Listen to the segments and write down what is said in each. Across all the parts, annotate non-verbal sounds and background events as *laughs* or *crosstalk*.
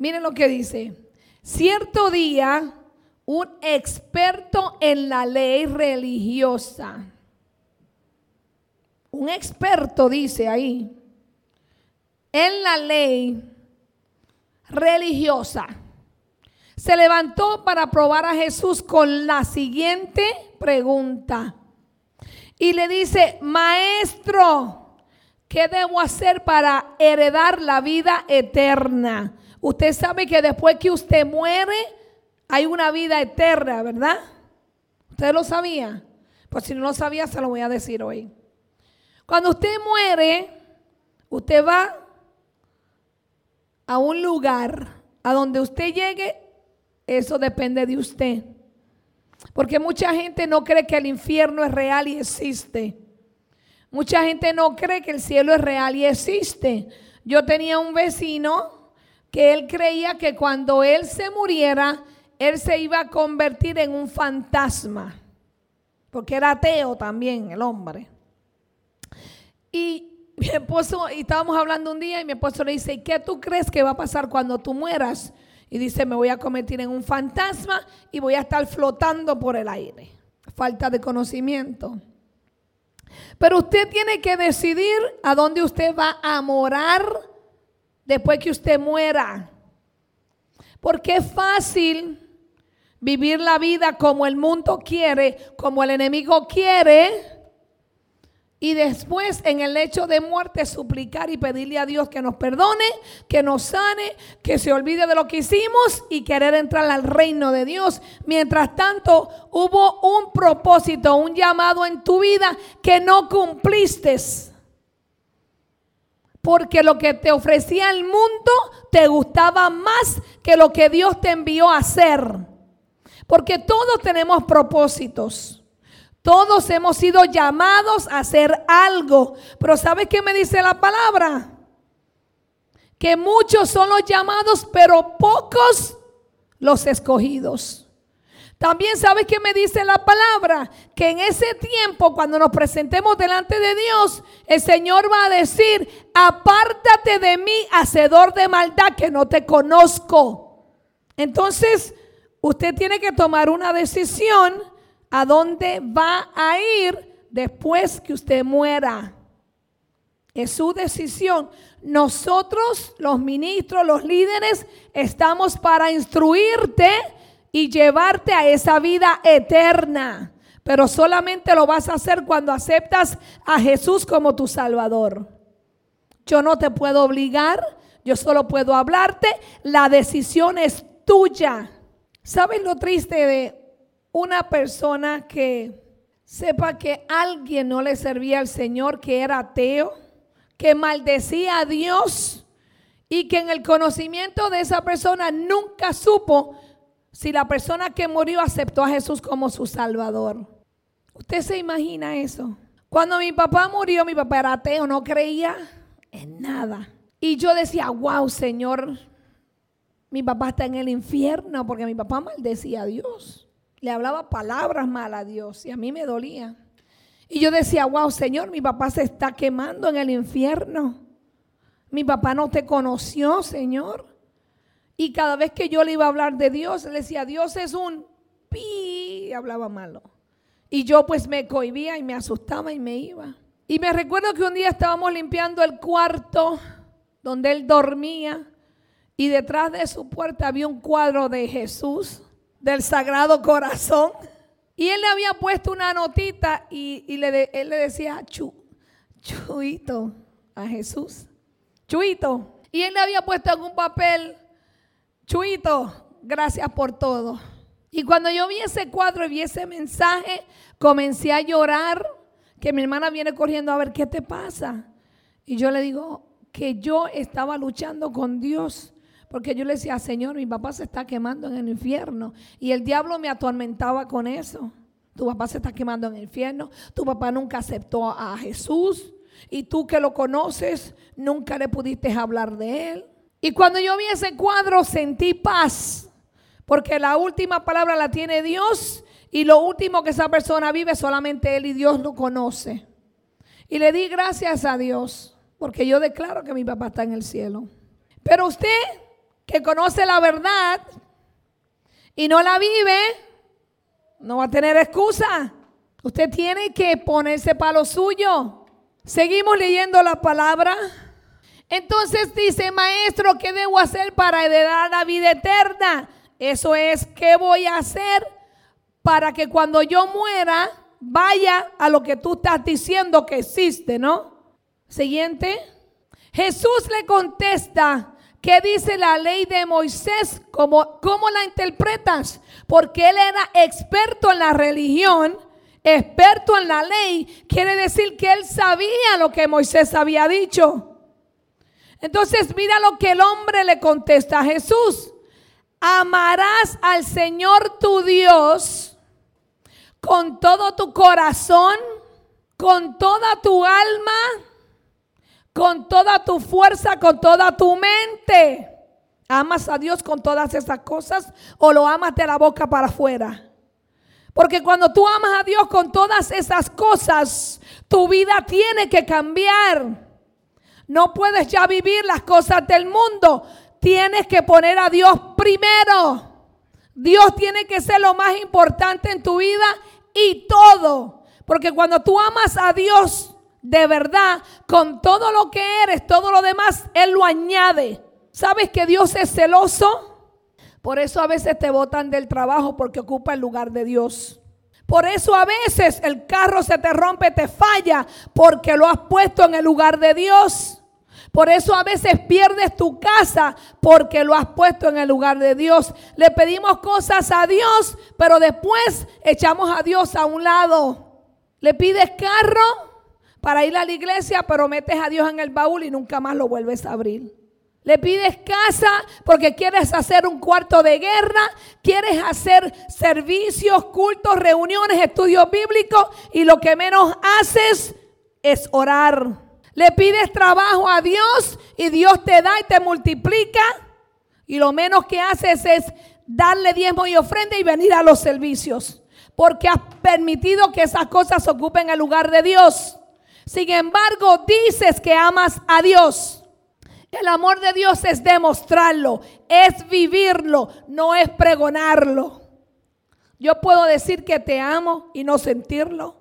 Miren lo que dice. Cierto día, un experto en la ley religiosa, un experto dice ahí, en la ley religiosa, se levantó para probar a Jesús con la siguiente pregunta. Y le dice, maestro, ¿qué debo hacer para heredar la vida eterna? Usted sabe que después que usted muere, hay una vida eterna, ¿verdad? ¿Usted lo sabía? Pues si no lo sabía, se lo voy a decir hoy. Cuando usted muere, usted va a un lugar a donde usted llegue, eso depende de usted. Porque mucha gente no cree que el infierno es real y existe. Mucha gente no cree que el cielo es real y existe. Yo tenía un vecino que él creía que cuando él se muriera, él se iba a convertir en un fantasma. Porque era ateo también el hombre. Y mi esposo, y estábamos hablando un día y mi esposo le dice, ¿y qué tú crees que va a pasar cuando tú mueras? Y dice, me voy a convertir en un fantasma y voy a estar flotando por el aire. Falta de conocimiento. Pero usted tiene que decidir a dónde usted va a morar después que usted muera. Porque es fácil vivir la vida como el mundo quiere, como el enemigo quiere y después en el hecho de muerte suplicar y pedirle a Dios que nos perdone, que nos sane, que se olvide de lo que hicimos y querer entrar al reino de Dios. Mientras tanto, hubo un propósito, un llamado en tu vida que no cumpliste. Porque lo que te ofrecía el mundo te gustaba más que lo que Dios te envió a hacer. Porque todos tenemos propósitos. Todos hemos sido llamados a hacer algo. Pero ¿sabes qué me dice la palabra? Que muchos son los llamados, pero pocos los escogidos. También sabes qué me dice la palabra, que en ese tiempo cuando nos presentemos delante de Dios, el Señor va a decir, apártate de mí, hacedor de maldad, que no te conozco. Entonces, usted tiene que tomar una decisión a dónde va a ir después que usted muera. Es su decisión. Nosotros, los ministros, los líderes, estamos para instruirte y llevarte a esa vida eterna. Pero solamente lo vas a hacer cuando aceptas a Jesús como tu Salvador. Yo no te puedo obligar, yo solo puedo hablarte. La decisión es tuya. ¿Sabes lo triste de una persona que sepa que alguien no le servía al Señor, que era ateo, que maldecía a Dios y que en el conocimiento de esa persona nunca supo si la persona que murió aceptó a Jesús como su Salvador. ¿Usted se imagina eso? Cuando mi papá murió, mi papá era ateo, no creía en nada. Y yo decía, wow, Señor, mi papá está en el infierno porque mi papá maldecía a Dios le hablaba palabras malas a Dios y a mí me dolía. Y yo decía, wow, Señor, mi papá se está quemando en el infierno. Mi papá no te conoció, Señor. Y cada vez que yo le iba a hablar de Dios, le decía, Dios es un pi, y hablaba malo. Y yo pues me cohibía y me asustaba y me iba. Y me recuerdo que un día estábamos limpiando el cuarto donde él dormía y detrás de su puerta había un cuadro de Jesús del Sagrado Corazón. Y él le había puesto una notita y, le él le decía, Chu, Chuito, a Jesús. Chuito. Y él le había puesto en un papel, Chuito, gracias por todo. Y cuando yo vi ese cuadro y vi ese mensaje, comencé a llorar, que mi hermana viene corriendo a ver qué te pasa. Y yo le digo que yo estaba luchando con Dios porque yo le decía, Señor, mi papá se está quemando en el infierno. Y el diablo me atormentaba con eso. Tu papá se está quemando en el infierno. Tu papá nunca aceptó a Jesús. Y tú que lo conoces, nunca le pudiste hablar de él. Y cuando yo vi ese cuadro, sentí paz. Porque la última palabra la tiene Dios. Y lo último que esa persona vive, solamente él y Dios lo conoce. Y le di gracias a Dios. Porque yo declaro que mi papá está en el cielo. Pero usted que conoce la verdad y no la vive, no va a tener excusa. Usted tiene que ponerse para lo suyo. Seguimos leyendo la palabra. Entonces dice, maestro, ¿qué debo hacer para heredar la vida eterna? Eso es, ¿qué voy a hacer para que cuando yo muera vaya a lo que tú estás diciendo que existe, ¿no? Siguiente. Jesús le contesta, ¿qué dice la ley de Moisés? ¿Cómo, ¿Cómo la interpretas? Porque él era experto en la religión, experto en la ley. Quiere decir que él sabía lo que Moisés había dicho. Entonces mira lo que el hombre le contesta a Jesús amarás al Señor tu Dios con todo tu corazón, con toda tu alma, con toda tu fuerza, con toda tu mente. ¿Amas a Dios con todas esas cosas o lo amas de la boca para afuera? Porque cuando tú amas a Dios con todas esas cosas, tu vida tiene que cambiar. No puedes ya vivir las cosas del mundo tienes que poner a Dios primero. Dios tiene que ser lo más importante en tu vida y todo. Porque cuando tú amas a Dios de verdad, con todo lo que eres, todo lo demás, Él lo añade. ¿Sabes que Dios es celoso? Por eso a veces te botan del trabajo porque ocupa el lugar de Dios. Por eso a veces el carro se te rompe, te falla, porque lo has puesto en el lugar de Dios. Por eso a veces pierdes tu casa porque lo has puesto en el lugar de Dios. Le pedimos cosas a Dios, pero después echamos a Dios a un lado. Le pides carro para ir a la iglesia, pero metes a Dios en el baúl y nunca más lo vuelves a abrir. Le pides casa porque quieres hacer un cuarto de guerra, quieres hacer servicios, cultos, reuniones, estudios bíblicos y lo que menos haces es orar. Le pides trabajo a Dios y Dios te da y te multiplica. Y lo menos que haces es darle diezmo y ofrenda y venir a los servicios. Porque has permitido que esas cosas ocupen el lugar de Dios. Sin embargo, dices que amas a Dios. El amor de Dios es demostrarlo, es vivirlo, no es pregonarlo. Yo puedo decir que te amo y no sentirlo.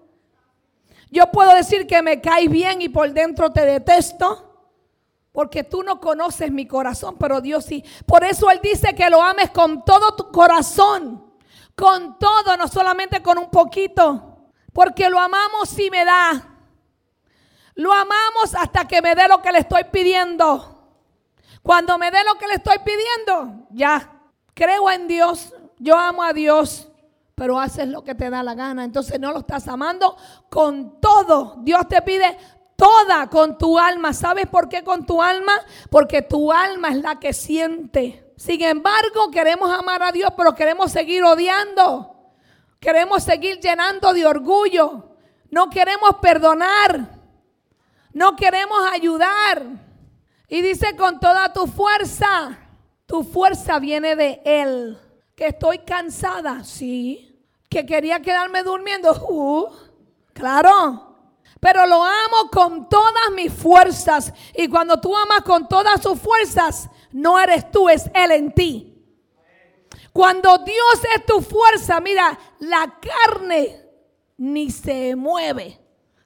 Yo puedo decir que me caes bien y por dentro te detesto. Porque tú no conoces mi corazón, pero Dios sí. Por eso Él dice que lo ames con todo tu corazón. Con todo, no solamente con un poquito. Porque lo amamos si me da. Lo amamos hasta que me dé lo que le estoy pidiendo. Cuando me dé lo que le estoy pidiendo, ya. Creo en Dios. Yo amo a Dios pero haces lo que te da la gana. Entonces no lo estás amando con todo. Dios te pide toda con tu alma. ¿Sabes por qué con tu alma? Porque tu alma es la que siente. Sin embargo, queremos amar a Dios, pero queremos seguir odiando. Queremos seguir llenando de orgullo. No queremos perdonar. No queremos ayudar. Y dice con toda tu fuerza. Tu fuerza viene de Él. Que estoy cansada, sí que quería quedarme durmiendo. *laughs* Uh, claro. Pero lo amo con todas mis fuerzas. Y cuando tú amas con todas sus fuerzas, no eres tú, es Él en ti. Cuando Dios es tu fuerza, mira, la carne ni se mueve.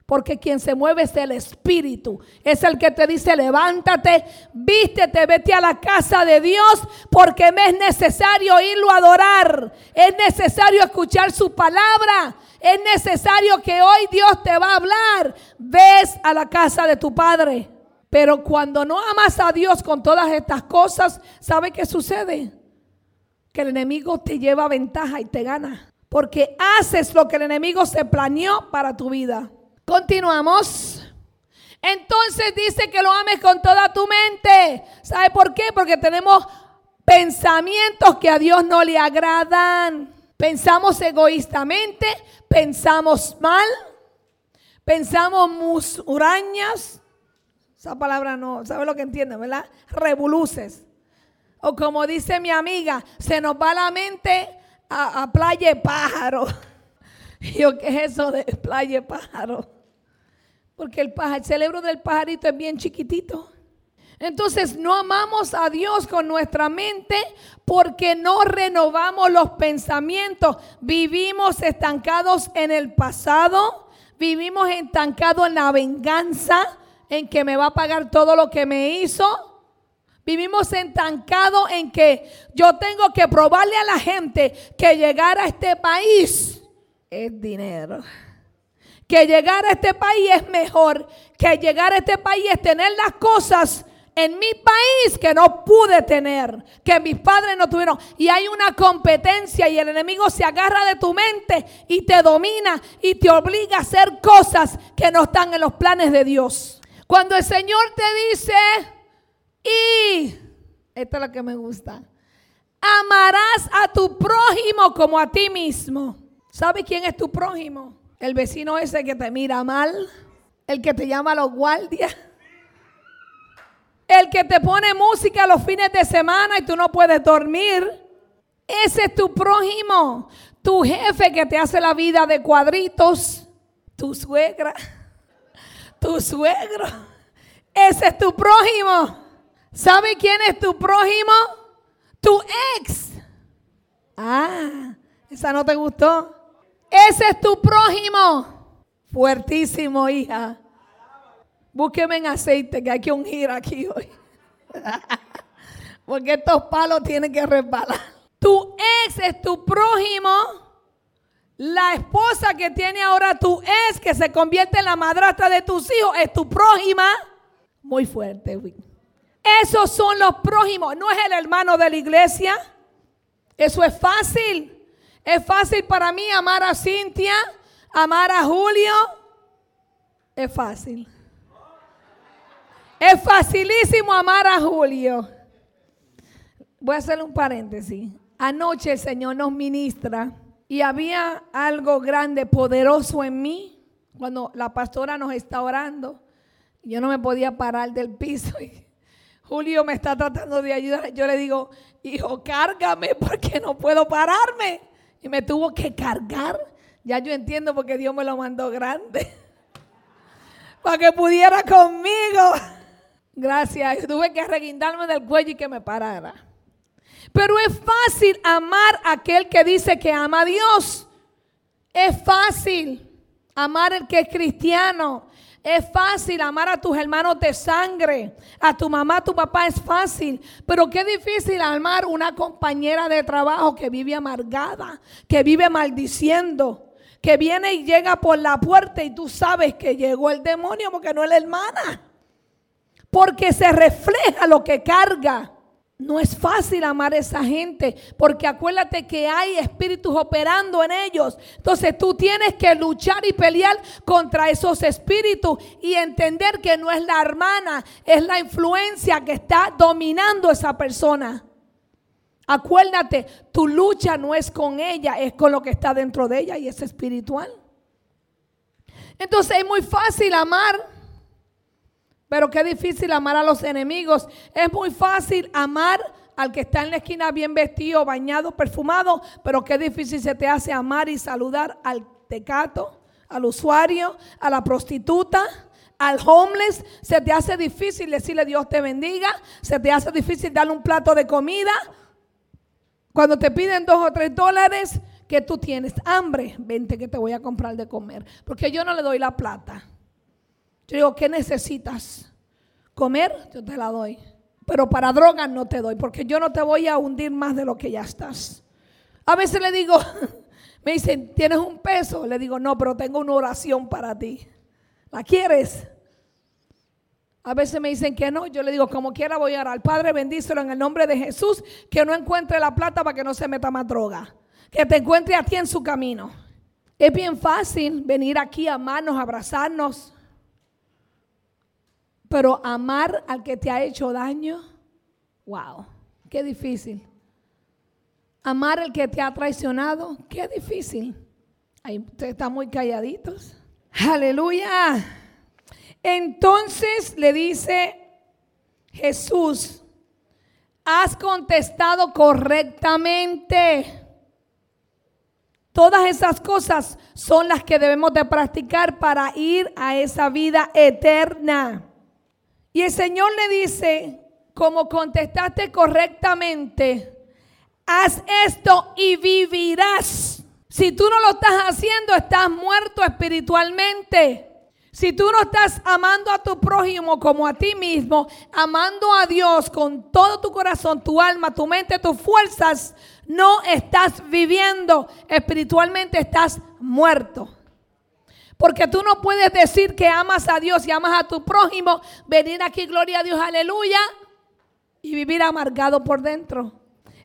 Porque quien se mueve es el Espíritu. Es el que te dice, levántate, vístete, vete a la casa de Dios, porque me es necesario irlo a adorar. Es necesario escuchar su palabra. Es necesario que hoy Dios te va a hablar. Ves a la casa de tu Padre. Pero cuando no amas a Dios con todas estas cosas, ¿sabe qué sucede? Que el enemigo te lleva ventaja y te gana. Porque haces lo que el enemigo se planeó para tu vida. Continuamos. Entonces dice que lo ames con toda tu mente. ¿Sabe por qué? Porque tenemos pensamientos que a Dios no le agradan. Pensamos egoístamente, pensamos mal, pensamos musurañas. Esa palabra no, ¿sabe lo que entiende, verdad? Revoluces. O como dice mi amiga, se nos va la mente a, playa pájaro. Y *laughs* yo, ¿qué es eso de playa pájaro? Porque el, cerebro del pajarito es bien chiquitito. Entonces no amamos a Dios con nuestra mente porque no renovamos los pensamientos. Vivimos estancados en el pasado, vivimos estancados en la venganza, en que me va a pagar todo lo que me hizo. Vivimos estancados en que yo tengo que probarle a la gente que llegar a este país es dinero. Que llegar a este país es mejor. Que llegar a este país es tener las cosas en mi país que no pude tener, que mis padres no tuvieron. Y hay una competencia y el enemigo se agarra de tu mente y te domina y te obliga a hacer cosas que no están en los planes de Dios. Cuando el Señor te dice, y, esta es la que me gusta, amarás a tu prójimo como a ti mismo. ¿Sabe quién es tu prójimo? El vecino ese que te mira mal, el que te llama a los guardias el que te pone música los fines de semana y tú no puedes dormir. Ese es tu prójimo. Tu jefe que te hace la vida de cuadritos. Tu suegra. Tu suegro. Ese es tu prójimo. ¿Sabe quién es tu prójimo? Tu ex. Ah, esa no te gustó. Ese es tu prójimo. Fuertísimo, hija. Búsqueme en aceite que hay que ungir aquí hoy. *laughs* Porque estos palos tienen que resbalar. Tu ex es tu prójimo. La esposa que tiene ahora tu ex, que se convierte en la madrastra de tus hijos, es tu prójima. Muy fuerte. Esos son los prójimos. No es el hermano de la iglesia. Eso es fácil. Es fácil para mí amar a Cintia, amar a Julio. Es fácil. Es facilísimo amar a Julio. Voy a hacer un paréntesis. Anoche el Señor nos ministra y había algo grande, poderoso en mí. Cuando la pastora nos está orando, yo no me podía parar del piso. Julio me está tratando de ayudar. Yo le digo, hijo, cárgame porque no puedo pararme. Y me tuvo que cargar. Ya yo entiendo porque Dios me lo mandó grande. *laughs* Para que pudiera conmigo. *laughs* Gracias. Tuve que reguindarme del cuello y que me parara. Pero es fácil amar a aquel que dice que ama a Dios. Es fácil amar al que es cristiano. Es fácil amar a tus hermanos de sangre, a tu mamá, a tu papá es fácil, pero qué difícil amar una compañera de trabajo que vive amargada, que vive maldiciendo, que viene y llega por la puerta y tú sabes que llegó el demonio porque no es la hermana. Porque se refleja lo que carga. No es fácil amar a esa gente, porque acuérdate que hay espíritus operando en ellos. Entonces tú tienes que luchar y pelear contra esos espíritus y entender que no es la hermana, es la influencia que está dominando esa persona. Acuérdate, tu lucha no es con ella, es con lo que está dentro de ella y es espiritual. Entonces es muy fácil amar pero qué difícil amar a los enemigos. Es muy fácil amar al que está en la esquina bien vestido, bañado, perfumado, pero qué difícil se te hace amar y saludar al tecato, al usuario, a la prostituta, al homeless. Se te hace difícil decirle Dios te bendiga. Se te hace difícil darle un plato de comida. Cuando te piden dos o tres dólares, que tú tienes hambre, vente que te voy a comprar de comer. Porque yo no le doy la plata. Yo digo, ¿qué necesitas? ¿Comer? Yo te la doy. Pero para drogas no te doy, porque yo no te voy a hundir más de lo que ya estás. A veces le digo, *laughs* me dicen, ¿tienes un peso? Le digo, no, pero tengo una oración para ti. ¿La quieres? A veces me dicen que no. Yo le digo, como quiera voy a orar. Padre, bendícelo en el nombre de Jesús. Que no encuentre la plata para que no se meta más droga. Que te encuentre a ti en su camino. Es bien fácil venir aquí a amarnos, abrazarnos. Pero amar al que te ha hecho daño, wow, qué difícil. Amar al que te ha traicionado, qué difícil. Ahí ustedes están muy calladitos. Aleluya. Entonces le dice Jesús, has contestado correctamente. Todas esas cosas son las que debemos de practicar para ir a esa vida eterna. Y el Señor le dice, como contestaste correctamente, haz esto y vivirás. Si tú no lo estás haciendo, estás muerto espiritualmente. Si tú no estás amando a tu prójimo como a ti mismo, amando a Dios con todo tu corazón, tu alma, tu mente, tus fuerzas, no estás viviendo espiritualmente, estás muerto. Porque tú no puedes decir que amas a Dios y amas a tu prójimo, venir aquí, gloria a Dios, aleluya, y vivir amargado por dentro.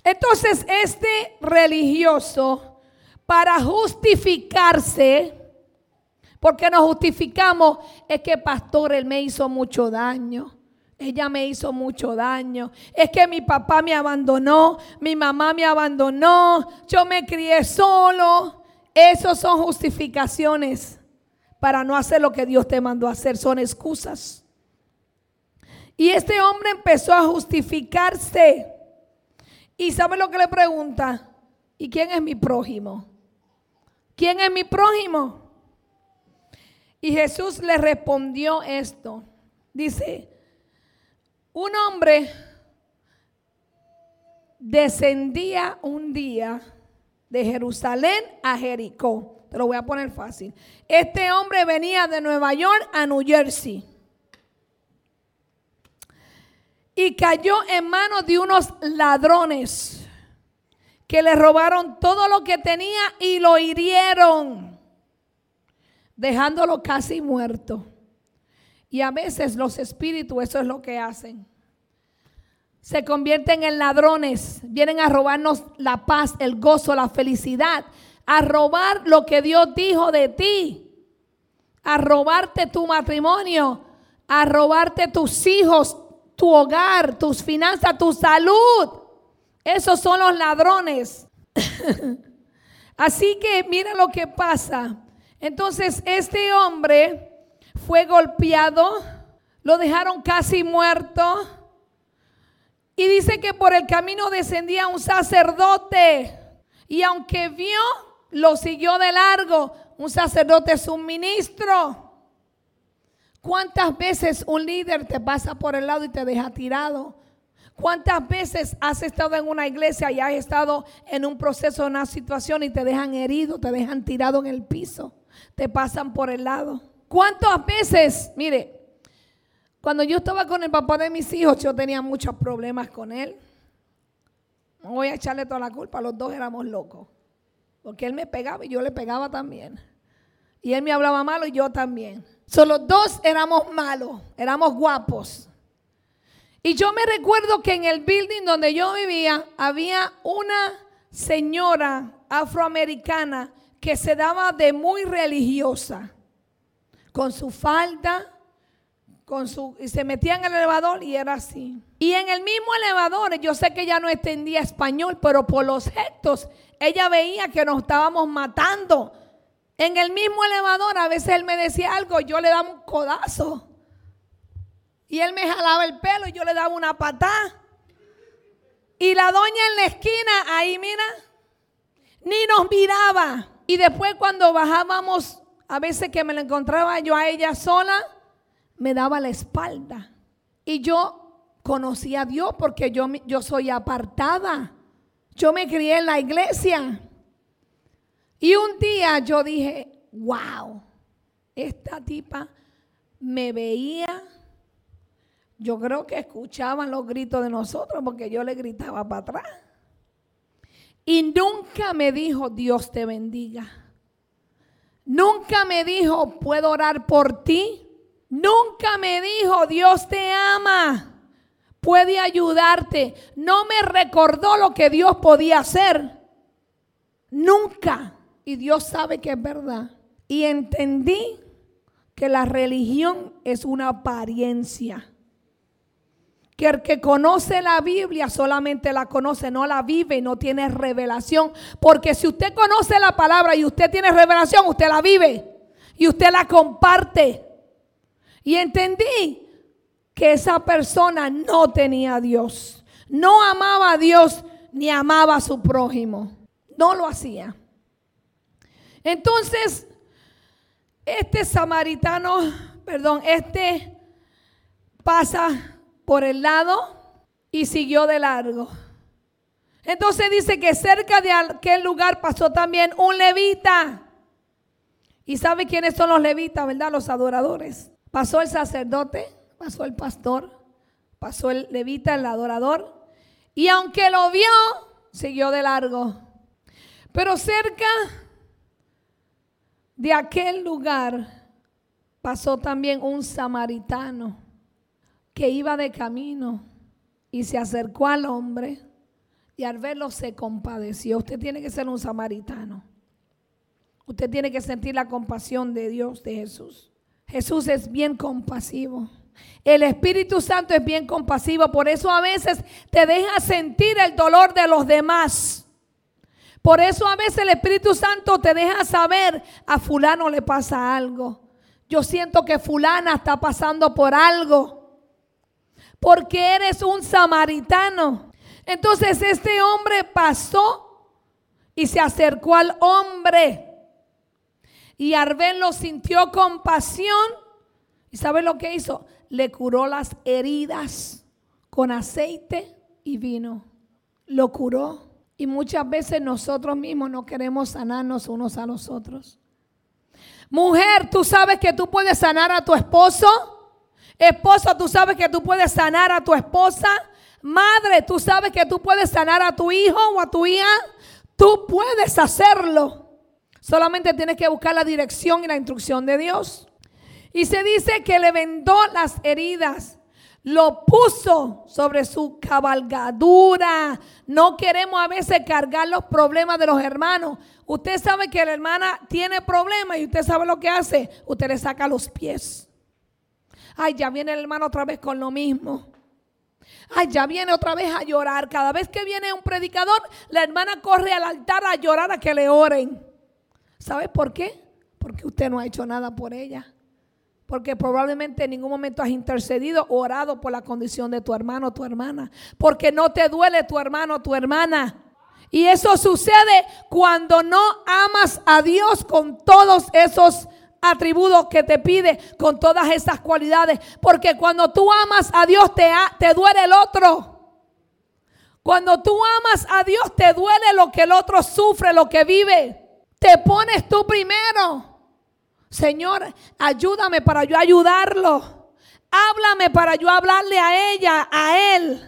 Entonces, este religioso, para justificarse, porque nos justificamos, es que pastor, él me hizo mucho daño. Ella me hizo mucho daño. Es que mi papá me abandonó, mi mamá me abandonó, yo me crié solo. Esos son justificaciones para no hacer lo que Dios te mandó a hacer, son excusas. Y este hombre empezó a justificarse. ¿Y sabe lo que le pregunta? ¿Y quién es mi prójimo? ¿Quién es mi prójimo? Y Jesús le respondió esto. Dice, un hombre descendía un día de Jerusalén a Jericó. Te lo voy a poner fácil. Este hombre venía de Nueva York a New Jersey. Y cayó en manos de unos ladrones que le robaron todo lo que tenía y lo hirieron, dejándolo casi muerto. Y a veces los espíritus eso es lo que hacen. Se convierten en ladrones, vienen a robarnos la paz, el gozo, la felicidad, a robar lo que Dios dijo de ti, a robarte tu matrimonio, a robarte tus hijos, tu hogar, tus finanzas, tu salud. Esos son los ladrones. *laughs* Así que mira lo que pasa. Entonces este hombre fue golpeado, lo dejaron casi muerto. Y dice que por el camino descendía un sacerdote. Y aunque vio, lo siguió de largo. Un sacerdote es un ministro. ¿Cuántas veces un líder te pasa por el lado y te deja tirado? ¿Cuántas veces has estado en una iglesia y has estado en un proceso, en una situación y te dejan herido, te dejan tirado en el piso? Te pasan por el lado. ¿Cuántas veces, mire, cuando yo estaba con el papá de mis hijos, yo tenía muchos problemas con él. No voy a echarle toda la culpa, los dos éramos locos. Porque él me pegaba y yo le pegaba también. Y él me hablaba malo y yo también. Solo dos éramos malos, éramos guapos. Y yo me recuerdo que en el building donde yo vivía había una señora afroamericana que se daba de muy religiosa, con su falda, con su, y se metía en el elevador y era así. Y en el mismo elevador, yo sé que ella no entendía español, pero por los gestos, ella veía que nos estábamos matando en el mismo elevador, a veces él me decía algo, yo le daba un codazo. Y él me jalaba el pelo y yo le daba una patada. Y la doña en la esquina, ahí mira, ni nos miraba. Y después cuando bajábamos, a veces que me la encontraba yo a ella sola, me daba la espalda. Y yo conocía a Dios porque yo, yo soy apartada. Yo me crié en la iglesia. Y un día yo dije, wow, esta tipa me veía, yo creo que escuchaban los gritos de nosotros porque yo le gritaba para atrás. Y nunca me dijo, Dios te bendiga. Nunca me dijo, puedo orar por ti. Nunca me dijo, Dios te ama, puede ayudarte. No me recordó lo que Dios podía hacer. Nunca. Y Dios sabe que es verdad. Y entendí que la religión es una apariencia. Que el que conoce la Biblia solamente la conoce, no la vive y no tiene revelación. Porque si usted conoce la palabra y usted tiene revelación, usted la vive y usted la comparte. Y entendí que esa persona no tenía a Dios. No amaba a Dios ni amaba a su prójimo. No lo hacía. Entonces, este samaritano, perdón, este pasa por el lado y siguió de largo. Entonces dice que cerca de aquel lugar pasó también un levita. ¿Y sabe quiénes son los levitas, verdad? Los adoradores. Pasó el sacerdote, pasó el pastor, pasó el levita, el adorador. Y aunque lo vio, siguió de largo. Pero cerca de aquel lugar pasó también un samaritano que iba de camino y se acercó al hombre y al verlo se compadeció. Usted tiene que ser un samaritano. Usted tiene que sentir la compasión de Dios, de Jesús. Jesús es bien compasivo. El Espíritu Santo es bien compasivo. Por eso a veces te deja sentir el dolor de los demás. Por eso a veces el Espíritu Santo te deja saber, a fulano le pasa algo. Yo siento que fulana está pasando por algo. Porque eres un samaritano. Entonces este hombre pasó y se acercó al hombre. Y al verlo sintió compasión. ¿Y sabe lo que hizo? Le curó las heridas con aceite y vino. Lo curó. Y muchas veces nosotros mismos no queremos sanarnos unos a los otros. Mujer, tú sabes que tú puedes sanar a tu esposo. Esposo, tú sabes que tú puedes sanar a tu esposa. Madre, tú sabes que tú puedes sanar a tu hijo o a tu hija. Tú puedes hacerlo. Solamente tienes que buscar la dirección y la instrucción de Dios. Y se dice que le vendó las heridas, lo puso sobre su cabalgadura. No queremos a veces cargar los problemas de los hermanos. Usted sabe que la hermana tiene problemas y usted sabe lo que hace. Usted le saca los pies. Ay, ya viene el hermano otra vez con lo mismo. Ay, ya viene otra vez a llorar. Cada vez que viene un predicador, la hermana corre al altar a llorar a que le oren. ¿Sabes por qué? Porque usted no ha hecho nada por ella. Porque probablemente en ningún momento has intercedido o orado por la condición de tu hermano o tu hermana. Porque no te duele tu hermano o tu hermana. Y eso sucede cuando no amas a Dios con todos esos atributos que te pide con todas esas cualidades. Porque cuando tú amas a Dios te, te duele el otro. Cuando tú amas a Dios te duele lo que el otro sufre, lo que vive. Te pones tú primero. Señor, ayúdame para yo ayudarlo. Háblame para yo hablarle a ella, a él.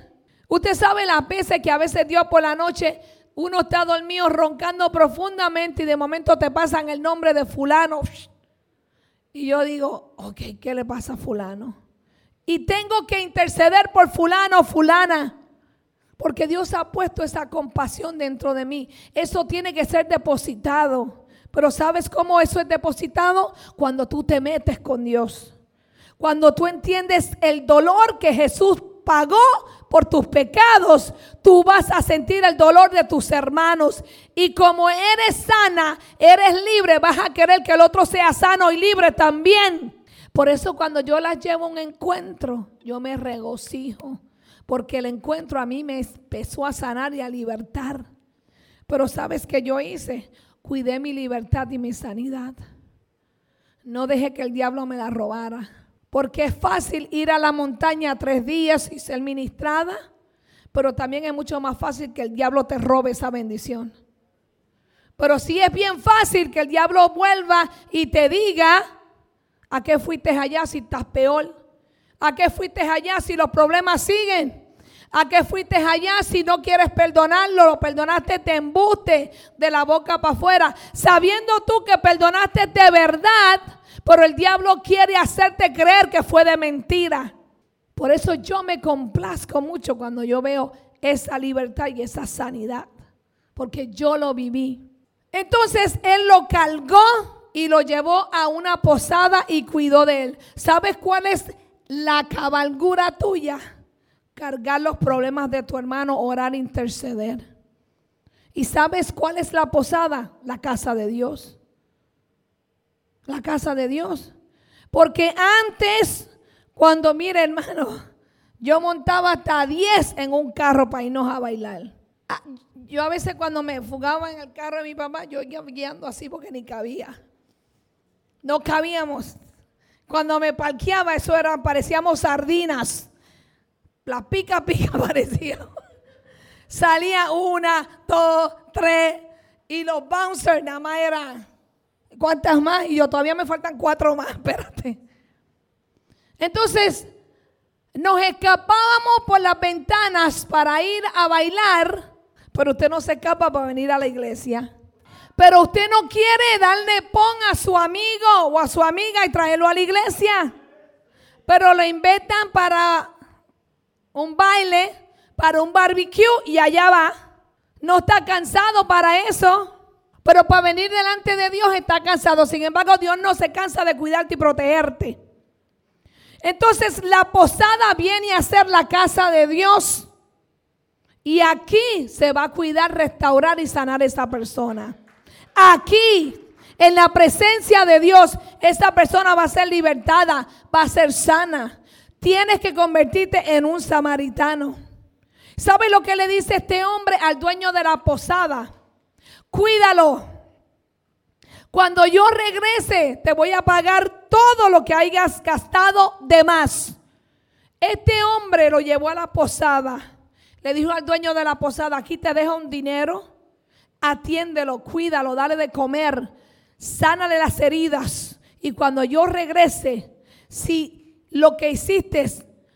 Usted sabe las veces que a veces Dios por la noche uno está dormido roncando profundamente y de momento te pasan el nombre de fulano y yo digo, ok, ¿qué le pasa a fulano? Y tengo que interceder por fulano fulana. Porque Dios ha puesto esa compasión dentro de mí. Eso tiene que ser depositado. Pero ¿sabes cómo eso es depositado? Cuando tú te metes con Dios. Cuando tú entiendes el dolor que Jesús pagó por tus pecados, tú vas a sentir el dolor de tus hermanos. Y como eres sana, eres libre, vas a querer que el otro sea sano y libre también. Por eso cuando yo las llevo a un encuentro, yo me regocijo. Porque el encuentro a mí me empezó a sanar y a libertar. Pero ¿sabes qué yo hice? Cuidé mi libertad y mi sanidad. No dejé que el diablo me la robara. Porque es fácil ir a la montaña tres días y ser ministrada, pero también es mucho más fácil que el diablo te robe esa bendición. Pero sí es bien fácil que el diablo vuelva y te diga, ¿a qué fuiste allá si estás peor? ¿A qué fuiste allá si los problemas siguen? ¿A qué fuiste allá si no quieres perdonarlo? Lo perdonaste, te embuste de la boca para afuera. Sabiendo tú que perdonaste de verdad, pero el diablo quiere hacerte creer que fue de mentira. Por eso yo me complazco mucho cuando yo veo esa libertad y esa sanidad. Porque yo lo viví. Entonces él lo cargó y lo llevó a una posada y cuidó de él. ¿Sabes cuál es la cabalgura tuya? Cargar los problemas de tu hermano, orar, interceder. ¿Y sabes cuál es la posada? La casa de Dios la casa de Dios. Porque antes, cuando mire hermano, yo montaba hasta 10 en un carro para irnos a bailar. Ah, yo a veces cuando me fugaba en el carro de mi papá, yo iba guiando así porque ni cabía. No cabíamos. Cuando me parqueaba, eso era, parecíamos sardinas. La pica pica *laughs* parecía. Salía una, dos, tres. Y los bouncers nada más eran. ¿Cuántas más? Y yo todavía me faltan cuatro más, *laughs* espérate. Entonces, nos escapábamos por las ventanas para ir a bailar, pero usted no se escapa para venir a la iglesia. Pero usted no quiere darle pon a su amigo o a su amiga y traerlo a la iglesia. Pero lo inventan para un baile, para un barbecue y allá va. No está cansado para eso. Pero para venir delante de Dios está cansado. Sin embargo, Dios no se cansa de cuidarte y protegerte. Entonces la posada viene a ser la casa de Dios. Y aquí se va a cuidar, restaurar y sanar esa persona. Aquí, en la presencia de Dios, esta persona va a ser libertada, va a ser sana. Tienes que convertirte en un samaritano. ¿Sabe lo que le dice este hombre al dueño de la posada? Cuídalo. Cuando yo regrese, te voy a pagar todo lo que hayas gastado de más. Este hombre lo llevó a la posada. Le dijo al dueño de la posada, aquí te dejo un dinero atiéndelo, cuídalo, dale de comer, sánale las heridas. Y cuando yo regrese, si lo que hiciste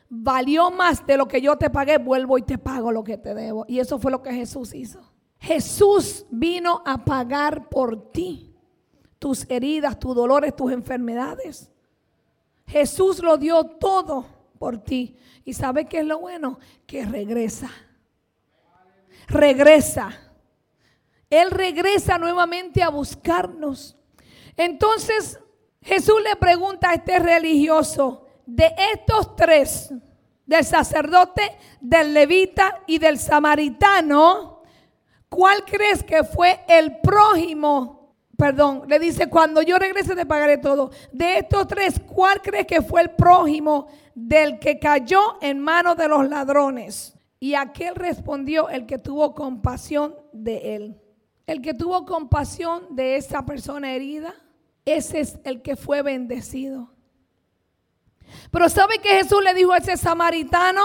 valió más de lo que yo te pagué, vuelvo y te pago lo que te debo. Y eso fue lo que Jesús hizo. Jesús vino a pagar por ti tus heridas, tus dolores, tus enfermedades. Jesús lo dio todo por ti. ¿Y sabe qué es lo bueno? Que regresa. Regresa. Él regresa nuevamente a buscarnos. Entonces Jesús le pregunta a este religioso, de estos tres, del sacerdote, del levita y del samaritano, ¿cuál crees que fue el prójimo? Perdón, le dice, cuando yo regrese te pagaré todo. De estos tres, ¿cuál crees que fue el prójimo del que cayó en manos de los ladrones? Y aquel respondió el que tuvo compasión de él. El que tuvo compasión de esa persona herida, ese es el que fue bendecido. Pero ¿sabe que Jesús le dijo a ese samaritano?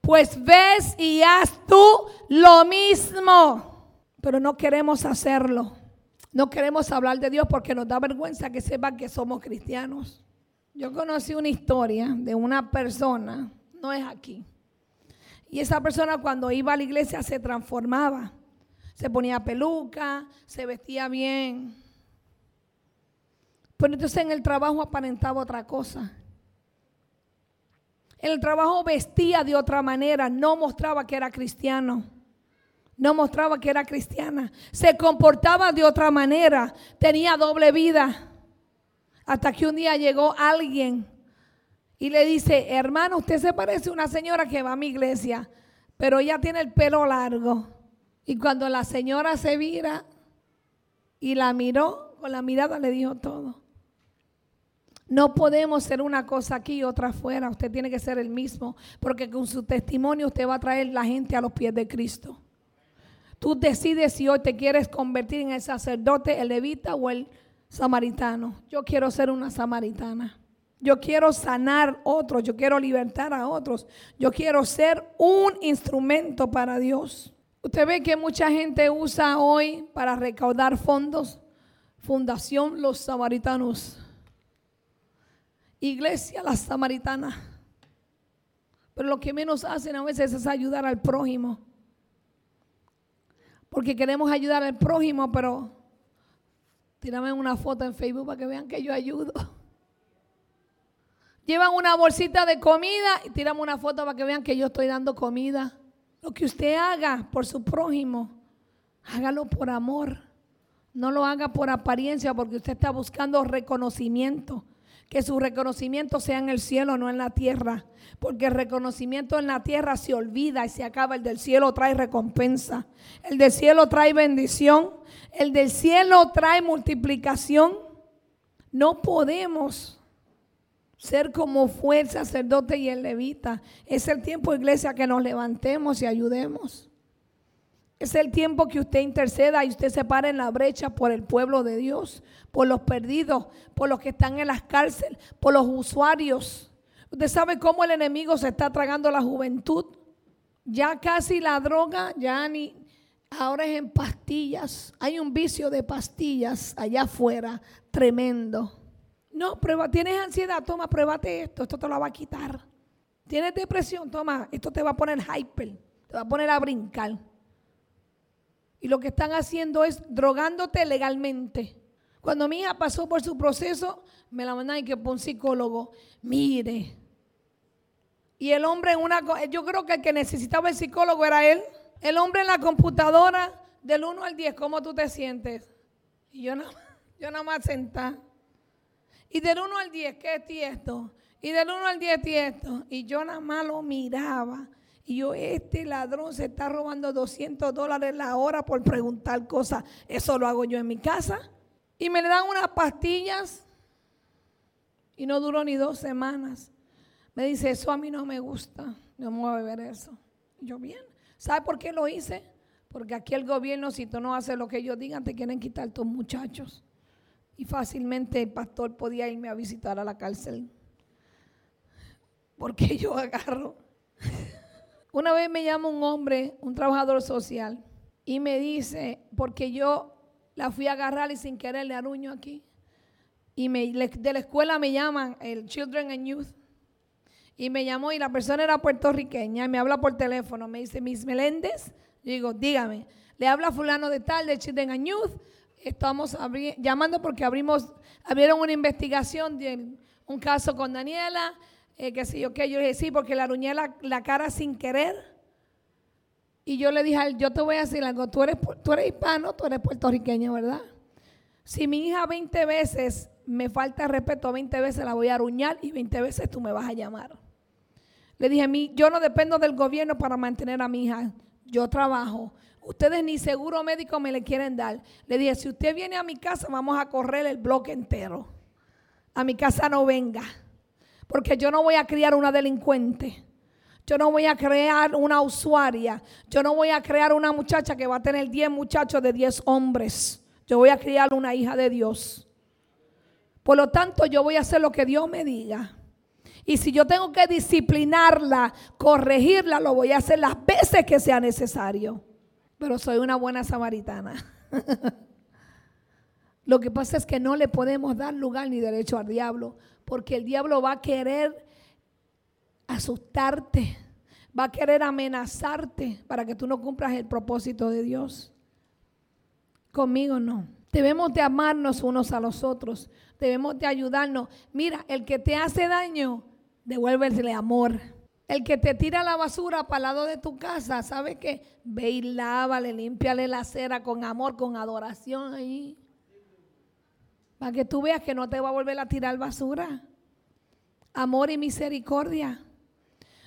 Pues ves y haz tú lo mismo. Pero no queremos hacerlo. No queremos hablar de Dios porque nos da vergüenza que sepan que somos cristianos. Yo conocí una historia de una persona, no es aquí. Y esa persona cuando iba a la iglesia se transformaba se ponía peluca, se vestía bien. Pero entonces en el trabajo aparentaba otra cosa. En el trabajo vestía de otra manera, no mostraba que era cristiano. No mostraba que era cristiana. Se comportaba de otra manera, tenía doble vida. Hasta que un día llegó alguien y le dice, hermano, usted se parece a una señora que va a mi iglesia, pero ella tiene el pelo largo. Y cuando la señora se vira y la miró, con la mirada le dijo todo. No podemos ser una cosa aquí y otra afuera. Usted tiene que ser el mismo. Porque con su testimonio usted va a traer la gente a los pies de Cristo. Tú decides si hoy te quieres convertir en el sacerdote, el levita o el samaritano. Yo quiero ser una samaritana. Yo quiero sanar otros. Yo quiero libertar a otros. Yo quiero ser un instrumento para Dios. Usted ve que mucha gente usa hoy para recaudar fondos Fundación Los Samaritanos, Iglesia La Samaritana. Pero lo que menos hacen a veces es ayudar al prójimo. Porque queremos ayudar al prójimo, pero tírame una foto en Facebook para que vean que yo ayudo. Llevan una bolsita de comida y tiramos una foto para que vean que yo estoy dando comida. Lo que usted haga por su prójimo, hágalo por amor. No lo haga por apariencia porque usted está buscando reconocimiento. Que su reconocimiento sea en el cielo, no en la tierra. Porque el reconocimiento en la tierra se olvida y se acaba. El del cielo trae recompensa. El del cielo trae bendición. El del cielo trae multiplicación. No podemos ser como fue el sacerdote y el levita. Es el tiempo, iglesia, que nos levantemos y ayudemos. Es el tiempo que usted interceda y usted se para en la brecha por el pueblo de Dios, por los perdidos, por los que están en las cárceles, por los usuarios. Usted sabe cómo el enemigo se está tragando la juventud. Ya casi la droga, ya ni, ahora es en pastillas. Hay un vicio de pastillas allá afuera, tremendo. No, prueba, tienes ansiedad, toma, pruébate esto, esto te lo va a quitar. Tienes depresión, toma, esto te va a poner hyper, te va a poner a brincar. Y lo que están haciendo es drogándote legalmente. Cuando mi hija pasó por su proceso, me la mandaron y que por un psicólogo, mire. Y el hombre en una, yo creo que el que necesitaba el psicólogo era él. El hombre en la computadora, del 1 al 10, ¿cómo tú te sientes? Y yo nada, *laughs* yo nada más sentada. Y del 1 al 10, ¿qué es esto? Y del 1 al 10 esto. Y yo nada más lo miraba. Y yo, este ladrón se está robando 200 dólares la hora por preguntar cosas. Eso lo hago yo en mi casa. Y me le dan unas pastillas. Y no duró ni dos semanas. Me dice, eso a mí no me gusta. No me voy a beber eso. Yo, bien. ¿Sabe por qué lo hice? Porque aquí el gobierno, si tú no haces lo que ellos digan, te quieren quitar tus muchachos. Y fácilmente el pastor podía irme a visitar a la cárcel. Porque yo agarro *laughs* una vez me llama un hombre, un trabajador social, y me dice, porque yo la fui a agarrar y sin querer le aruño aquí. Y me, de la escuela me llaman el Children and Youth. Y me llamó y la persona era puertorriqueña. Y me habla por teléfono. Me dice, Miss Meléndez. Yo digo, dígame. Le habla fulano de tal, de Children and Youth. Estamos llamando porque abrimos, abrieron una investigación de un caso con Daniela eh, que sí, ok, yo dije, sí, porque le aruñé la, cara sin querer. Y yo le dije a él, yo te voy a decir algo, tú eres, tú eres hispano, tú eres puertorriqueño, ¿verdad? Si mi hija 20 veces me falta respeto, 20 veces la voy a aruñar y 20 veces tú me vas a llamar. Le dije, a mí, yo no dependo del gobierno para mantener a mi hija, yo trabajo. Ustedes ni seguro médico me le quieren dar. Le dije, si usted viene a mi casa, vamos a correr el bloque entero. A mi casa no venga. Porque yo no voy a criar una delincuente. Yo no voy a crear una usuaria. Yo no voy a crear una muchacha que va a tener 10 muchachos de 10 hombres. Yo voy a criar una hija de Dios. Por lo tanto, yo voy a hacer lo que Dios me diga. Y si yo tengo que disciplinarla, corregirla, lo voy a hacer las veces que sea necesario. Pero soy una buena samaritana. *laughs* lo que pasa es que no le podemos dar lugar ni derecho al diablo porque el diablo va a querer asustarte, va a querer amenazarte para que tú no cumplas el propósito de Dios. Conmigo no. Debemos de amarnos unos a los otros, debemos de ayudarnos. Mira, el que te hace daño, devuélvele amor. El que te tira la basura para el lado de tu casa, ¿sabe qué? Ve y lávale, límpiale la cera con amor, con adoración ahí. Para que tú veas que no te va a volver a tirar basura. Amor y misericordia.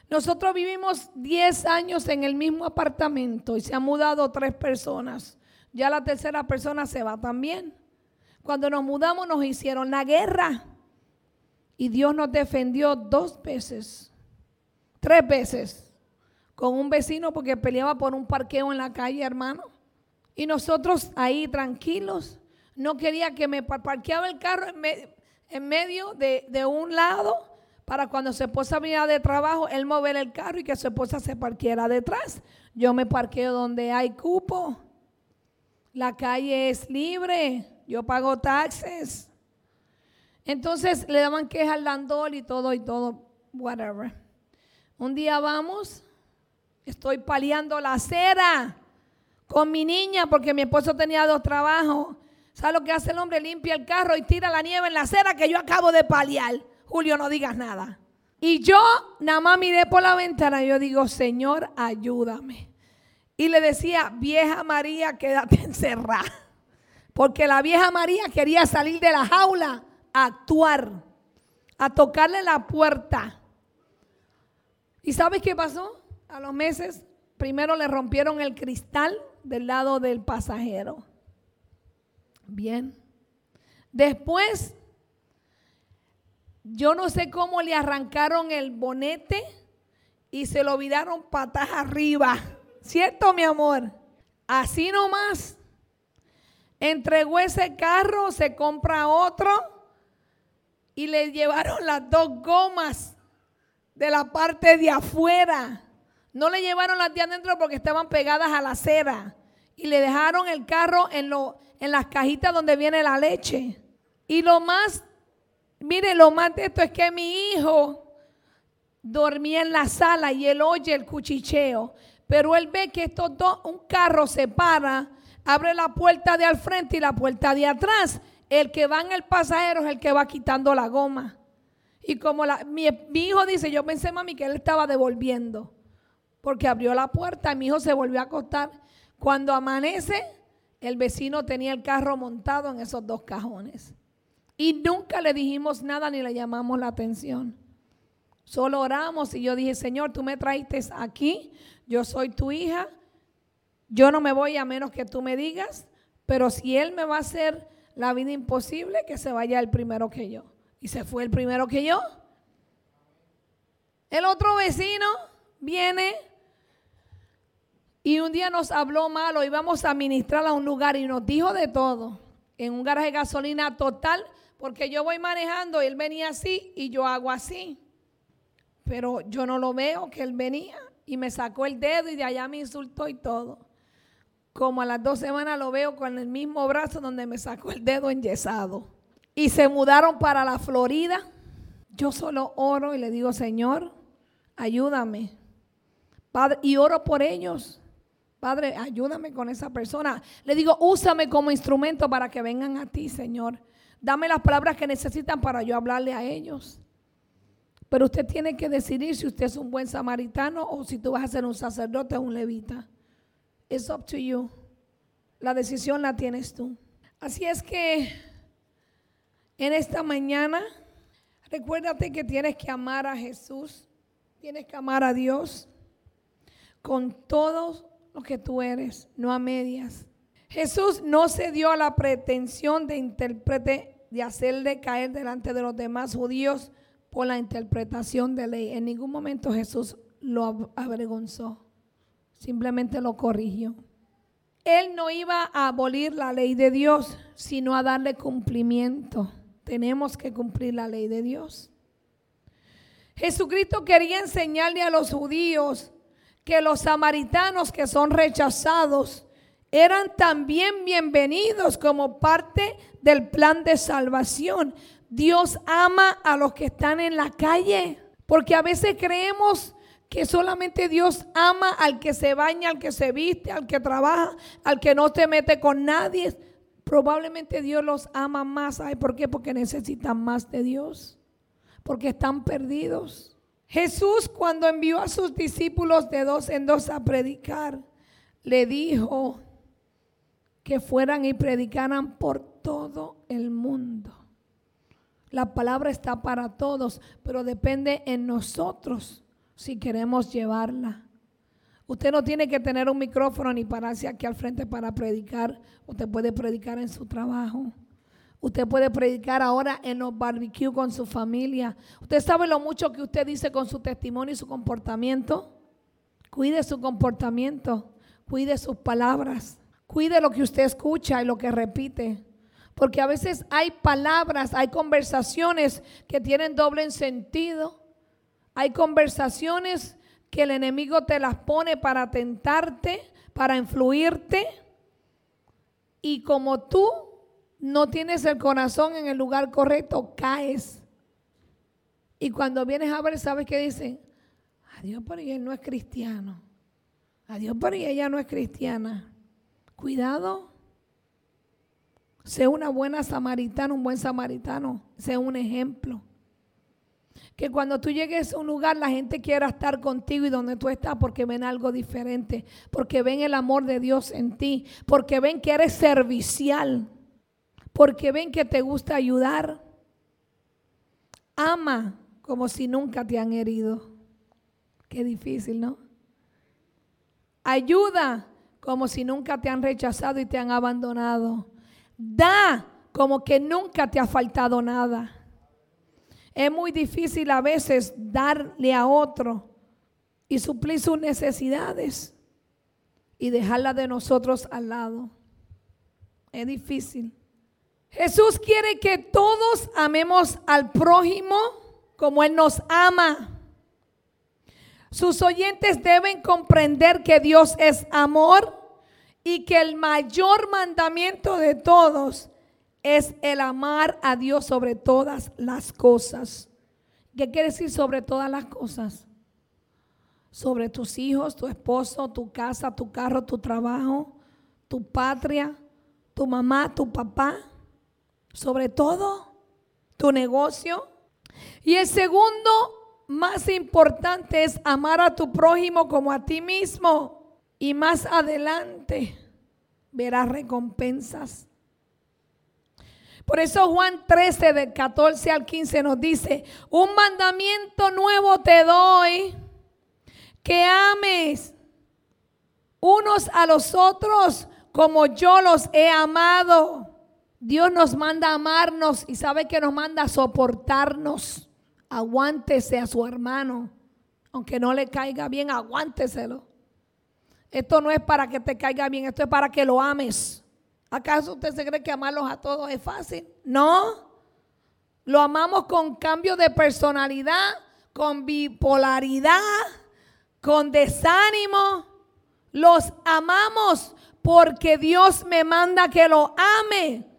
Nosotros vivimos 10 años en el mismo apartamento y se han mudado tres personas. Ya la tercera persona se va también. Cuando nos mudamos nos hicieron la guerra. Y Dios nos defendió dos veces, tres veces, con un vecino porque peleaba por un parqueo en la calle, hermano. Y nosotros ahí tranquilos no quería que me parqueaba el carro en, medio de, un lado para cuando su esposa venía de trabajo, él mover el carro y que su esposa se parqueara detrás. Yo me parqueo donde hay cupo. La calle es libre. Yo pago taxes. Entonces le daban queja al landol y todo y todo, whatever. Un día vamos, estoy paliando la acera con mi niña porque mi esposo tenía dos trabajos. ¿Sabes lo que hace el hombre? Limpia el carro y tira la nieve en la acera que yo acabo de paliar. Julio, no digas nada. Y yo nada más miré por la ventana y yo digo, Señor, ayúdame. Y le decía, vieja María, quédate *laughs* encerrada. Porque la vieja María quería salir de la jaula a actuar, a tocarle la puerta. ¿Y sabes qué pasó? A los meses, primero le rompieron el cristal del lado del pasajero. Bien. Después, yo no sé cómo le arrancaron el bonete y se lo viraron patas arriba. ¿Cierto, mi amor? Así nomás. Entregó ese carro, se compra otro y le llevaron las dos gomas de la parte de afuera. No le llevaron las de adentro porque estaban pegadas a la acera. Y le dejaron el carro en, lo, en las cajitas donde viene la leche. Y lo más, mire, lo más de esto es que mi hijo dormía en la sala y él oye el cuchicheo. Pero él ve que estos dos, un carro se para, abre la puerta de al frente y la puerta de atrás. El que va en el pasajero es el que va quitando la goma. Y como la, mi, hijo dice, yo pensé, mami, que él estaba devolviendo. Porque abrió la puerta mi hijo se volvió a acostar. Cuando amanece, el vecino tenía el carro montado en esos dos cajones. Y nunca le dijimos nada ni le llamamos la atención. Solo oramos y yo dije, Señor, tú me traiste aquí, yo soy tu hija, yo no me voy a menos que tú me digas, pero si Él me va a hacer la vida imposible, que se vaya el primero que yo. Y se fue el primero que yo. El otro vecino viene y un día nos habló malo, íbamos a ministrar a un lugar y nos dijo de todo. En un garaje de gasolina total, porque yo voy manejando él venía así y yo hago así. Pero yo no lo veo que él venía y me sacó el dedo y de allá me insultó y todo. Como a las dos semanas lo veo con el mismo brazo donde me sacó el dedo enyesado. Y se mudaron para la Florida. Yo solo oro y le digo, Señor, ayúdame. Padre, y oro por ellos. Padre, ayúdame con esa persona. Le digo, úsame como instrumento para que vengan a ti, Señor. Dame las palabras que necesitan para yo hablarle a ellos. Pero usted tiene que decidir si usted es un buen samaritano o si tú vas a ser un sacerdote o un levita. It's up to you. La decisión la tienes tú. Así es que en esta mañana, recuérdate que tienes que amar a Jesús, tienes que amar a Dios con todo lo que tú eres, no a medias. Jesús no se dio a la pretensión de intérprete, de hacerle caer delante de los demás judíos por la interpretación de ley. En ningún momento Jesús lo avergonzó, simplemente lo corrigió. Él no iba a abolir la ley de Dios, sino a darle cumplimiento. Tenemos que cumplir la ley de Dios. Jesucristo quería enseñarle a los judíos que los samaritanos que son rechazados eran también bienvenidos como parte del plan de salvación. Dios ama a los que están en la calle. Porque a veces creemos que solamente Dios ama al que se baña, al que se viste, al que trabaja, al que no se mete con nadie. Probablemente Dios los ama más. ¿Ay, por qué? Porque necesitan más de Dios. Porque están perdidos. Jesús cuando envió a sus discípulos de dos en dos a predicar, le dijo que fueran y predicaran por todo el mundo. La palabra está para todos, pero depende en nosotros si queremos llevarla. Usted no tiene que tener un micrófono ni pararse aquí al frente para predicar. Usted puede predicar en su trabajo. Usted puede predicar ahora en los barbecues con su familia. Usted sabe lo mucho que usted dice con su testimonio y su comportamiento. Cuide su comportamiento. Cuide sus palabras. Cuide lo que usted escucha y lo que repite. Porque a veces hay palabras, hay conversaciones que tienen doble sentido. Hay conversaciones que el enemigo te las pone para tentarte, para influirte. Y como tú no tienes el corazón en el lugar correcto, caes. Y cuando vienes a ver, ¿sabes qué dicen? Adiós, pero él no es cristiano. Adiós, pero ella no es cristiana. Cuidado Sé una buena samaritana, un buen samaritano. Sé un ejemplo. Que cuando tú llegues a un lugar la gente quiera estar contigo y donde tú estás porque ven algo diferente. Porque ven el amor de Dios en ti. Porque ven que eres servicial. Porque ven que te gusta ayudar. Ama como si nunca te han herido. Qué difícil, ¿no? Ayuda como si nunca te han rechazado y te han abandonado. Da como que nunca te ha faltado nada. Es muy difícil a veces darle a otro y suplir sus necesidades. y dejarla de nosotros al lado. Es difícil. Jesús quiere que todos amemos al prójimo como Él nos ama. Sus oyentes deben comprender que Dios es amor y que el mayor mandamiento de todos es el amar a Dios sobre todas las cosas. ¿Qué quiere decir sobre todas las cosas? Sobre tus hijos, tu esposo, tu casa, tu carro, tu trabajo, tu patria, tu mamá, tu papá. Sobre todo, tu negocio. Y el segundo más importante es amar a tu prójimo como a ti mismo. Y más adelante verás recompensas. Por eso Juan 13 del 14 al 15 nos dice, un mandamiento nuevo te doy, que ames unos a los otros como yo los he amado. Dios nos manda a amarnos y sabe que nos manda a soportarnos. Aguántese a su hermano, aunque no le caiga bien, aguánteselo. Esto no es para que te caiga bien, esto es para que lo ames. ¿Acaso usted se cree que amarlos a todos es fácil? No. Lo amamos con cambio de personalidad, con bipolaridad, con desánimo. Los amamos porque Dios me manda que lo ame.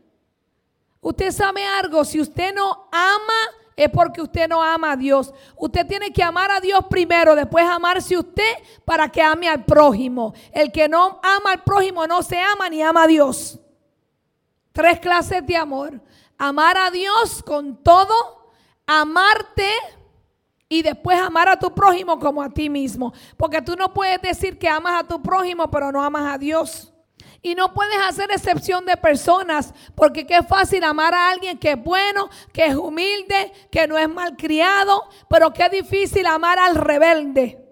Usted sabe algo, si usted no ama es porque usted no ama a Dios. Usted tiene que amar a Dios primero, después amarse usted para que ame al prójimo. El que no ama al prójimo no se ama ni ama a Dios. Tres clases de amor. Amar a Dios con todo, amarte y después amar a tu prójimo como a ti mismo. Porque tú no puedes decir que amas a tu prójimo pero no amas a Dios. Y no puedes hacer excepción de personas, porque qué fácil amar a alguien que es bueno, que es humilde, que no es malcriado, pero qué difícil amar al rebelde.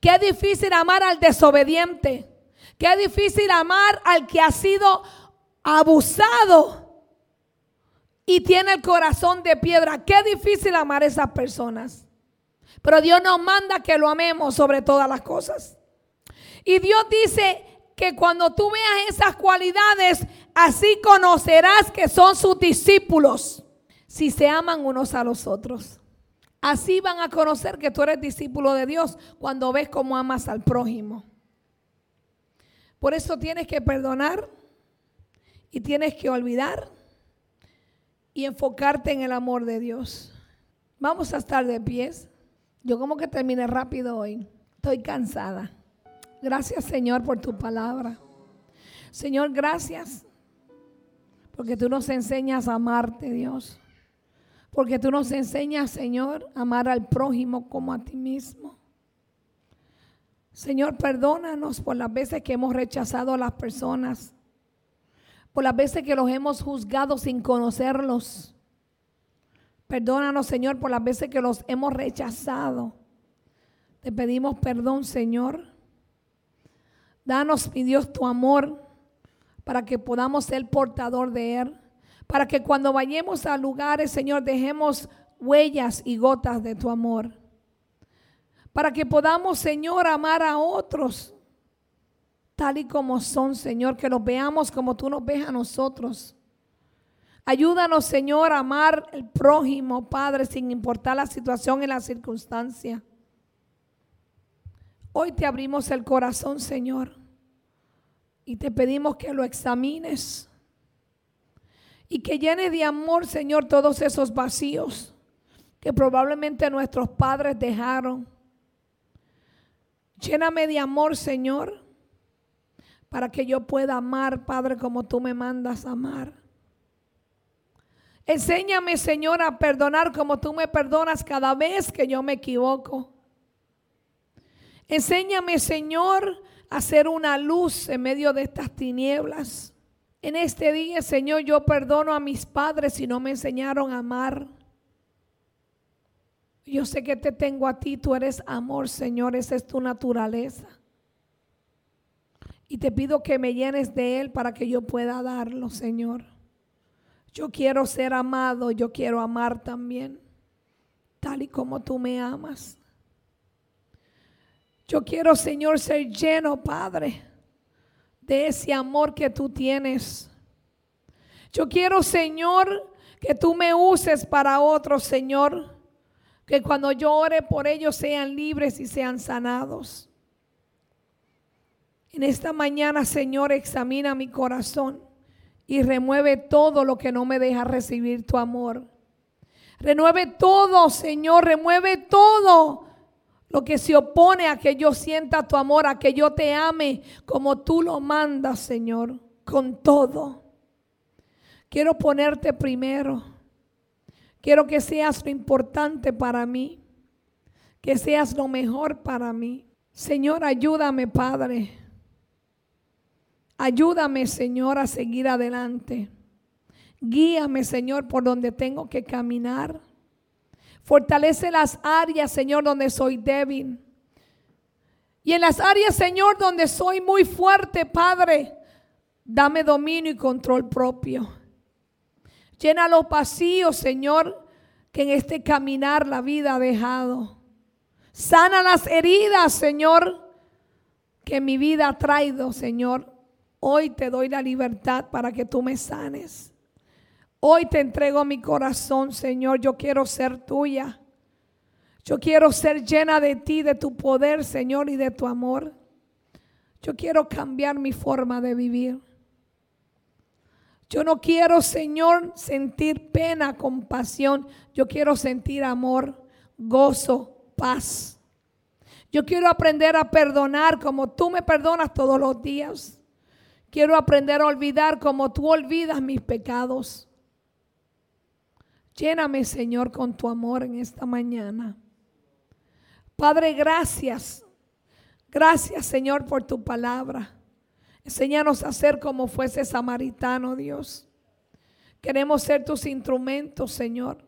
Qué difícil amar al desobediente. Qué difícil amar al que ha sido abusado y tiene el corazón de piedra. Qué difícil amar a esas personas. Pero Dios nos manda que lo amemos sobre todas las cosas. Y Dios dice, que cuando tú veas esas cualidades, así conocerás que son sus discípulos, si se aman unos a los otros. Así van a conocer que tú eres discípulo de Dios cuando ves cómo amas al prójimo. Por eso tienes que perdonar y tienes que olvidar y enfocarte en el amor de Dios. Vamos a estar de pies. Yo como que terminé rápido hoy. Estoy cansada. Gracias Señor por tu palabra. Señor, gracias porque tú nos enseñas a amarte, Dios. Porque tú nos enseñas, Señor, a amar al prójimo como a ti mismo. Señor, perdónanos por las veces que hemos rechazado a las personas, por las veces que los hemos juzgado sin conocerlos. Perdónanos, Señor, por las veces que los hemos rechazado. Te pedimos perdón, Señor. Danos, mi Dios, tu amor para que podamos ser portador de Él. Para que cuando vayamos a lugares, Señor, dejemos huellas y gotas de tu amor. Para que podamos, Señor, amar a otros tal y como son, Señor, que los veamos como tú nos ves a nosotros. Ayúdanos, Señor, a amar el prójimo, Padre, sin importar la situación y la circunstancia. Hoy te abrimos el corazón, Señor, y te pedimos que lo examines y que llene de amor, Señor, todos esos vacíos que probablemente nuestros padres dejaron. Lléname de amor, Señor, para que yo pueda amar, Padre, como tú me mandas amar. Enséñame, Señor, a perdonar como tú me perdonas cada vez que yo me equivoco. Enséñame, Señor, a ser una luz en medio de estas tinieblas. En este día, Señor, yo perdono a mis padres si no me enseñaron a amar. Yo sé que te tengo a ti, tú eres amor, Señor, esa es tu naturaleza. Y te pido que me llenes de Él para que yo pueda darlo, Señor. Yo quiero ser amado, yo quiero amar también, tal y como tú me amas. Yo quiero, Señor, ser lleno, Padre, de ese amor que tú tienes. Yo quiero, Señor, que tú me uses para otros, Señor. Que cuando yo ore por ellos sean libres y sean sanados. En esta mañana, Señor, examina mi corazón y remueve todo lo que no me deja recibir tu amor. Renueve todo, Señor, remueve todo lo que se opone a que yo sienta tu amor, a que yo te ame como tú lo mandas, Señor, con todo. Quiero ponerte primero. Quiero que seas lo importante para mí, que seas lo mejor para mí. Señor, ayúdame, Padre. Ayúdame, Señor, a seguir adelante. Guíame, Señor, por donde tengo que caminar. Fortalece las áreas, Señor, donde soy débil. Y en las áreas, Señor, donde soy muy fuerte, Padre, dame dominio y control propio. Llena los vacíos, Señor, que en este caminar la vida ha dejado. Sana las heridas, Señor, que mi vida ha traído, Señor. Hoy te doy la libertad para que tú me sanes. Hoy te entrego mi corazón, Señor. Yo quiero ser tuya. Yo quiero ser llena de ti, de tu poder, Señor, y de tu amor. Yo quiero cambiar mi forma de vivir. Yo no quiero, Señor, sentir pena, compasión. Yo quiero sentir amor, gozo, paz. Yo quiero aprender a perdonar como tú me perdonas todos los días. Quiero aprender a olvidar como tú olvidas mis pecados. Lléname, Señor, con tu amor en esta mañana. Padre, gracias. Gracias, Señor, por tu palabra. Enséñanos a ser como fuese samaritano, Dios. Queremos ser tus instrumentos, Señor.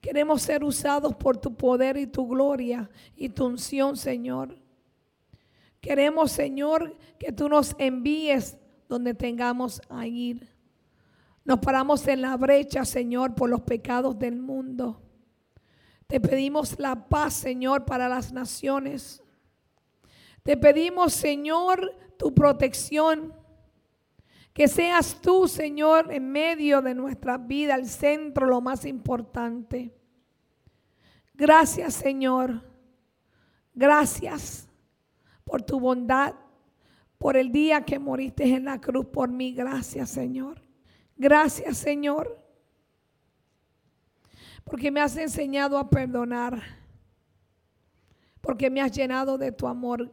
Queremos ser usados por tu poder y tu gloria y tu unción, Señor. Queremos, Señor, que tú nos envíes donde tengamos a ir. Nos paramos en la brecha, Señor, por los pecados del mundo. Te pedimos la paz, Señor, para las naciones. Te pedimos, Señor, tu protección. Que seas tú, Señor, en medio de nuestra vida, el centro, lo más importante. Gracias, Señor. Gracias por tu bondad, por el día que moriste en la cruz por mí. Gracias, Señor. Gracias, Señor. Porque me has enseñado a perdonar. Porque me has llenado de tu amor.